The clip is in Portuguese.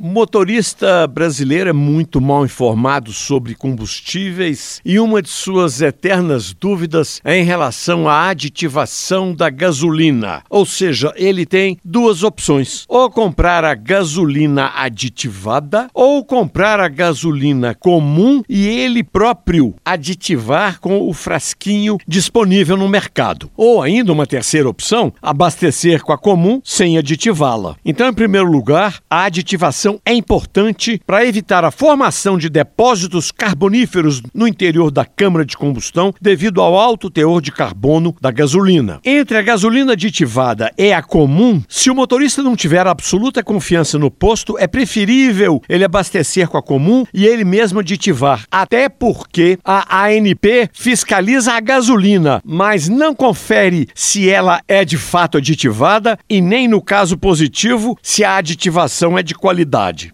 motorista brasileiro é muito mal informado sobre combustíveis e uma de suas eternas dúvidas é em relação à aditivação da gasolina. Ou seja, ele tem duas opções: ou comprar a gasolina aditivada ou comprar a gasolina comum e ele próprio aditivar com o frasquinho disponível no mercado. Ou ainda uma terceira opção, abastecer com a comum sem aditivá-la. Então, em primeiro lugar, a aditivação é importante para evitar a formação de depósitos carboníferos no interior da câmara de combustão devido ao alto teor de carbono da gasolina. Entre a gasolina aditivada e a comum, se o motorista não tiver absoluta confiança no posto, é preferível ele abastecer com a comum e ele mesmo aditivar, até porque a ANP fiscaliza a gasolina, mas não confere se ela é de fato aditivada e nem no caso positivo se a aditivação é de qualidade idade.